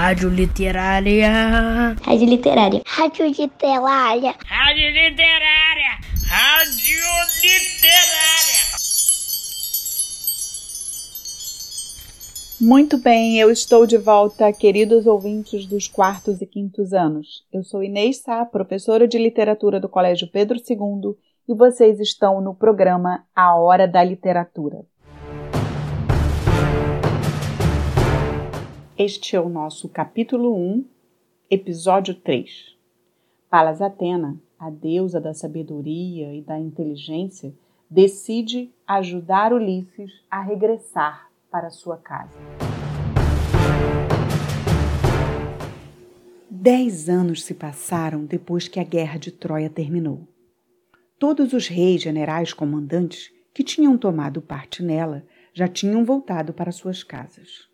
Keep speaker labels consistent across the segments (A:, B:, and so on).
A: Rádio Literária.
B: Rádio Literária. Rádio Literária.
A: Rádio Literária. Rádio Literária.
C: Muito bem, eu estou de volta, queridos ouvintes dos quartos e quintos anos. Eu sou Inês Sá, professora de literatura do Colégio Pedro II, e vocês estão no programa A Hora da Literatura. Este é o nosso capítulo 1, episódio 3. Palas Atena, a deusa da sabedoria e da inteligência, decide ajudar Ulisses a regressar para sua casa. Dez anos se passaram depois que a guerra de Troia terminou. Todos os reis, generais, comandantes que tinham tomado parte nela já tinham voltado para suas casas.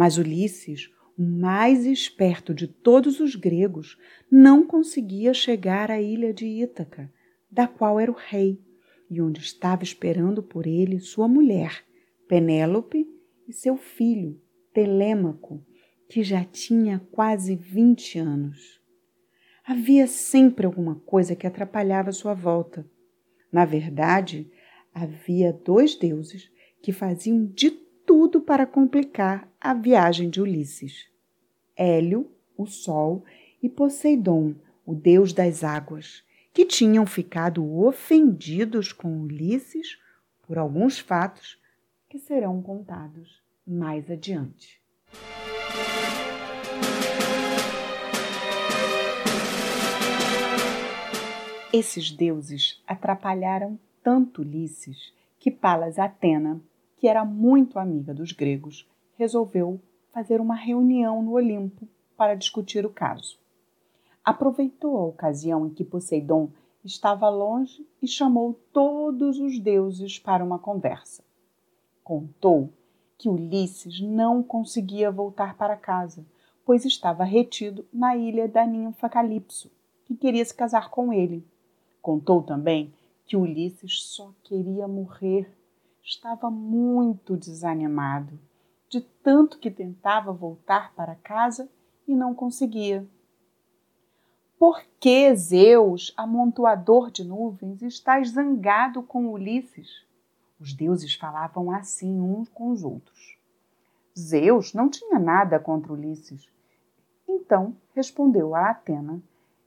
C: Mas Ulisses, o mais esperto de todos os gregos, não conseguia chegar à ilha de Ítaca, da qual era o rei, e onde estava esperando por ele sua mulher, Penélope, e seu filho, Telêmaco, que já tinha quase vinte anos. Havia sempre alguma coisa que atrapalhava sua volta. Na verdade, havia dois deuses que faziam de tudo para complicar a viagem de Ulisses. Hélio, o Sol, e Poseidon, o deus das águas, que tinham ficado ofendidos com Ulisses por alguns fatos que serão contados mais adiante. Esses deuses atrapalharam tanto Ulisses que Palas Atena que era muito amiga dos gregos, resolveu fazer uma reunião no Olimpo para discutir o caso. Aproveitou a ocasião em que Poseidon estava longe e chamou todos os deuses para uma conversa. Contou que Ulisses não conseguia voltar para casa, pois estava retido na ilha da ninfa Calipso, que queria se casar com ele. Contou também que Ulisses só queria morrer estava muito desanimado, de tanto que tentava voltar para casa e não conseguia. Por que Zeus, amontoador de nuvens, está zangado com Ulisses? Os deuses falavam assim uns com os outros. Zeus não tinha nada contra Ulisses. Então respondeu a Atena,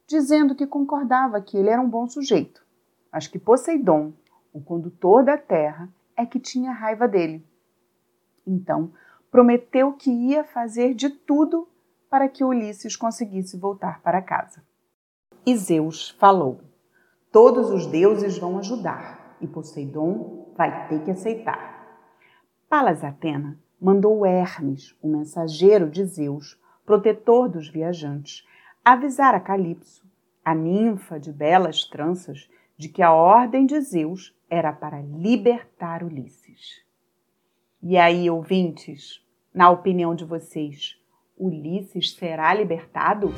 C: dizendo que concordava que ele era um bom sujeito, mas que Poseidon, o condutor da terra, é que tinha raiva dele. Então, prometeu que ia fazer de tudo para que Ulisses conseguisse voltar para casa. E Zeus falou: Todos os deuses vão ajudar, e Poseidon vai ter que aceitar. Palas Atena mandou Hermes, o mensageiro de Zeus, protetor dos viajantes, avisar a Calipso, a ninfa de belas tranças, de que a ordem de Zeus era para libertar Ulisses. E aí, ouvintes, na opinião de vocês, Ulisses será libertado?